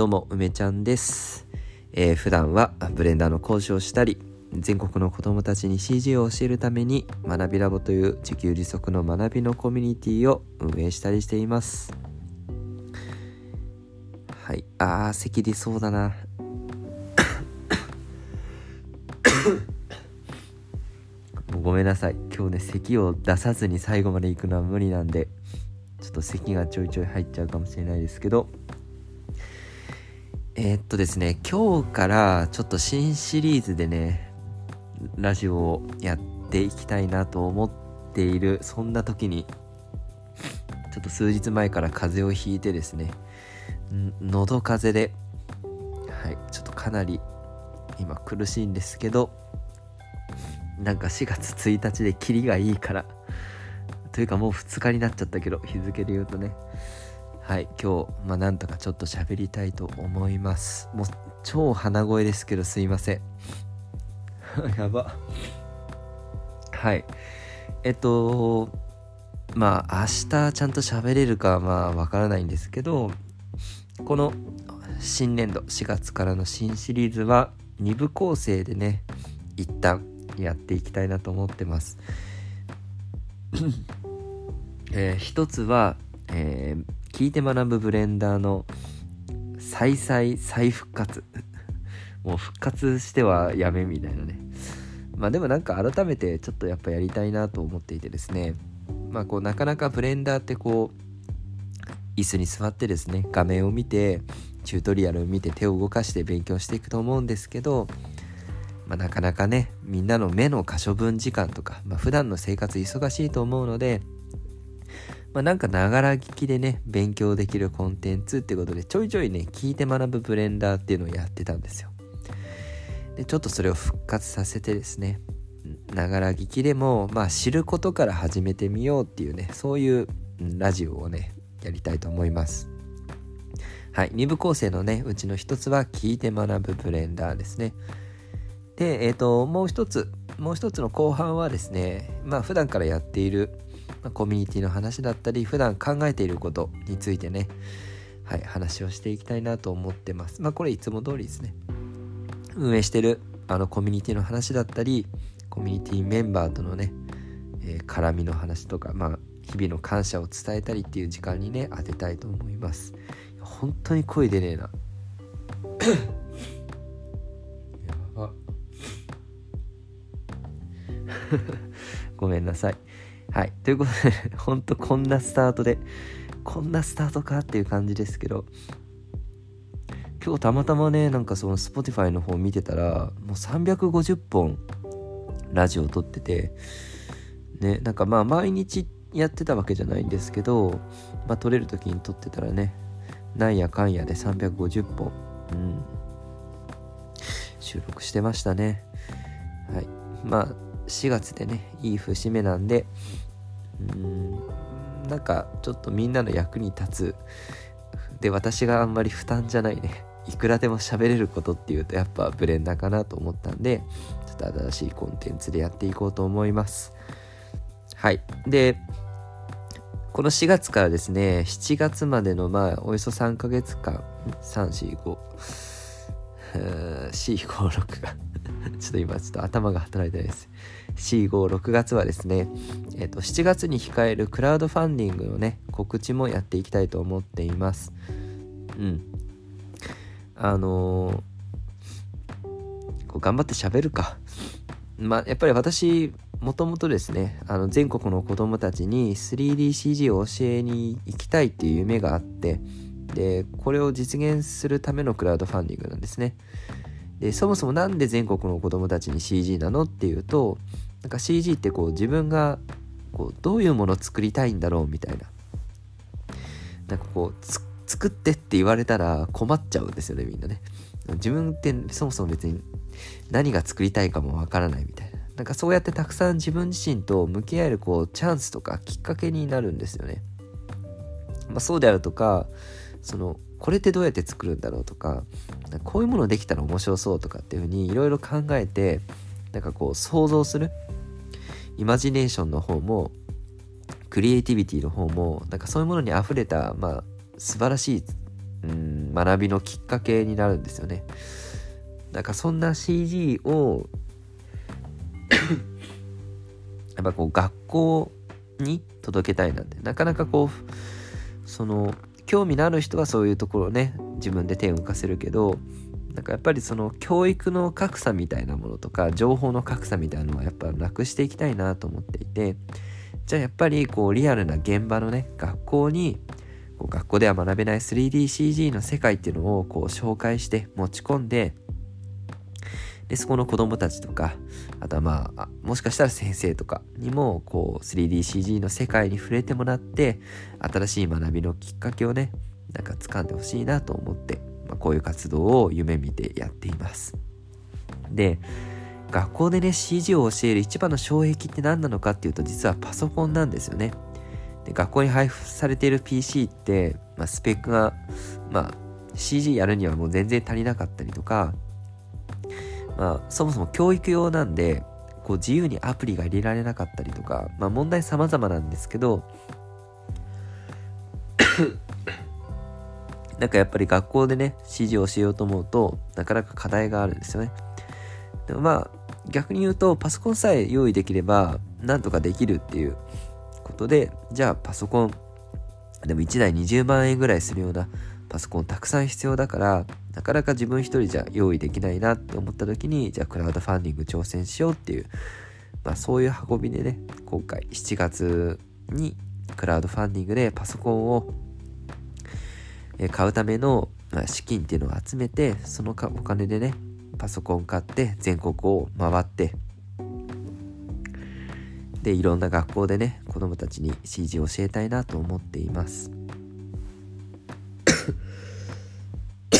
どうも梅ちゃんです、えー普段はブレンダーの講師をしたり全国の子どもたちに CG を教えるために学びラボという自給自足の学びのコミュニティを運営したりしています。はい。あー咳出そうだな。ごめんなさい。今日ね咳を出さずに最後まで行くのは無理なんでちょっと咳がちょいちょい入っちゃうかもしれないですけどえーっとですね今日からちょっと新シリーズでねラジオをやっていきたいなと思っているそんな時にちょっと数日前から風邪をひいてですね喉風邪ではいちょっとかなり今苦しいんですけどなんか4月1日でキリがいいからというかもう2日になっちゃったけど日付で言うとねはい今日まあなんとかちょっと喋りたいと思います。もう超鼻声ですけどすいません。やば。はい。えっとまあ明日ちゃんと喋れるかまあわからないんですけどこの新年度4月からの新シリーズは2部構成でね一旦やっていきたいなと思ってます。えー一つは、えー聞いて学ぶブレンダーの再再再復活。もう復活してはやめみたいなね。まあでもなんか改めてちょっとやっぱやりたいなと思っていてですね。まあこうなかなかブレンダーってこう椅子に座ってですね画面を見てチュートリアルを見て手を動かして勉強していくと思うんですけどまあ、なかなかねみんなの目の可処分時間とか、まあ、普段の生活忙しいと思うので、まあ、なんかながら聞きでね勉強できるコンテンツってことでちょいちょいね聞いて学ぶブレンダーっていうのをやってたんですよ。でちょっとそれを復活させてですねながら聞きでもまあ知ることから始めてみようっていうねそういうラジオをねやりたいと思います。はい2部構成のねうちの一つは聞いて学ぶブレンダーですね。で、えー、ともう一つもう一つの後半はですねまあ普段からやっている、まあコミュニティの話だったり普段考えていることについてねはい話をしていきたいなと思ってます。まあこれいつも通りですね。運営してるあのコミュニティの話だったりコミュニティメンバーとのね、えー絡みの話とかまあ日々の感謝を伝えたりっていう時間にね当てたいと思います。本当に声出ねえな。やば。ごめんなさい。はい。ということで、ほんとこんなスタートで、こんなスタートかっていう感じですけど、今日たまたまね、なんかその Spotify の方見てたら、もう350本ラジオ撮ってて、ね、なんかまあ毎日やってたわけじゃないんですけど、まあ撮れる時に撮ってたらね、なんやかんやで350本、うん、収録してましたね。はい。まあ、4月でね、いい節目なんで、うーん、なんかちょっとみんなの役に立つ。で、私があんまり負担じゃないね。いくらでも喋れることっていうとやっぱブレンダーかなと思ったんで、ちょっと新しいコンテンツでやっていこうと思います。はい。で、この4月からですね、7月までのまあ、およそ3ヶ月間、3、4、5、4、5、6が ちょっと今ちょっと頭が働いてないです。4、5、6月はですね、えっ、と、7月に控えるクラウドファンディングのね、告知もやっていきたいと思っています。うん。あのーこう頑張って喋るか。まあ、やっぱり私、もともとですね、あの全国の子供たちに 3DCG を教えに行きたいっていう夢があって、で、これを実現するためのクラウドファンディングなんですね。でそもそもなんで全国の子供たちに CG なのっていうとなんか CG ってこう自分がこうどういうものを作りたいんだろうみたいな。なんかこう作ってって言われたら困っちゃうんですよねみんなね。自分ってそもそも別に何が作りたいかもわからないみたいな。なんかそうやってたくさん自分自身と向き合えるこうチャンスとかきっかけになるんですよね、まあ、そうであるとかそのこれってどうやって作るんだろうとかこういうものできたら面白そうとかっていうふうにいろいろ考えてなんかこう想像する。イマジネーションの方もクリエイティビティの方もなんかそういうものにあふれたまあ素晴らしいうん学びのきっかけになるんですよね。なんかそんな CG を やっぱこう学校に届けたいなんてなかなかこうその興味のある人はそういうところをね自分で手を動かせるけどなんかやっぱりその教育の格差みたいなものとか情報の格差みたいなのはやっぱなくしていきたいなと思っていてじゃあやっぱりこうリアルな現場のね学校にこう学校では学べない 3DCG の世界っていうのをこう紹介して持ち込んででそこの子供たちとかあとはまあもしかしたら先生とかにもこう 3DCG の世界に触れてもらって新しい学びのきっかけをねなんか掴んでほしいなと思って、まあ、こういう活動を夢見てやっています。で学校でね CG を教える一番の障壁って何なのかっていうと実はパソコンなんですよね。で学校に配布されている PC って、まあ、スペックが、まあ、CG やるにはもう全然足りなかったりとかまあ、そもそも教育用なんで、こう自由にアプリが入れられなかったりとか、まあ問題様々なんですけど、なんかやっぱり学校でね、指示をしようと思うと、なかなか課題があるんですよね。でもまあ、逆に言うと、パソコンさえ用意できれば、なんとかできるっていうことで、じゃあパソコン、でも1台20万円ぐらいするようなパソコンたくさん必要だから、なかなか自分一人じゃ用意できないなって思った時に、じゃあクラウドファンディング挑戦しようっていう、まあそういう運びでね、今回7月にクラウドファンディングでパソコンを買うための資金っていうのを集めて、そのお金でね、パソコン買って全国を回って、で、いろんな学校でね、子供たちに CG を教えたいなと思っています。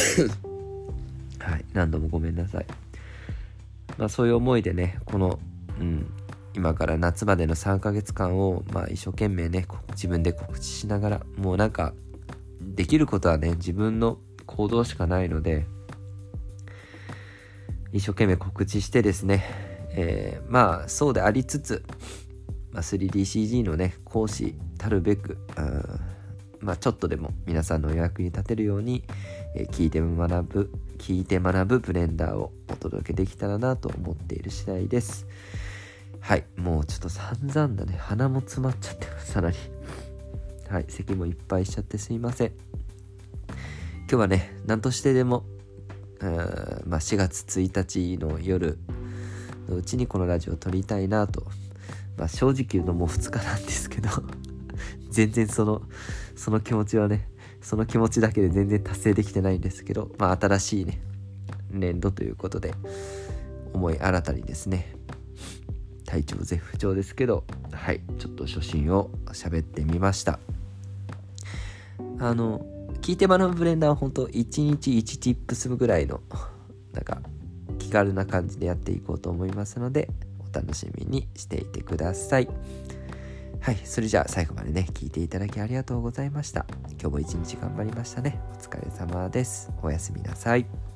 はい、何度もごめんなさい。まあそういう思いでね、この、うん、今から夏までの3ヶ月間を、まあ一生懸命ね、自分で告知しながら、もうなんか、できることはね、自分の行動しかないので、一生懸命告知してですね、えー、まあそうでありつつ、まあ、3DCG のね、講師たるべく、まあ、ちょっとでも皆さんのお役に立てるように、え、聞いて学ぶ、聞いて学ぶブレンダーをお届けできたらなと思っている次第です。はい、もうちょっと散々だね。鼻も詰まっちゃってます、さらに。はい、席もいっぱいしちゃってすいません。今日はね、何としてでも、まあ、4月1日の夜のうちにこのラジオを撮りたいなと。まあ、正直言うとも2日なんですけど全然そのその気持ちはねその気持ちだけで全然達成できてないんですけどまあ新しいね年度ということで思い新たにですね体調絶不調ですけどはいちょっと初心を喋ってみましたあの聞いて学ぶブレンダーは本当1日1チップスぐらいのなんか気軽な感じでやっていこうと思いますのでお楽しみにしていてください。はい、それじゃあ最後までね、聞いていただきありがとうございました。今日も一日頑張りましたね。お疲れ様です。おやすみなさい。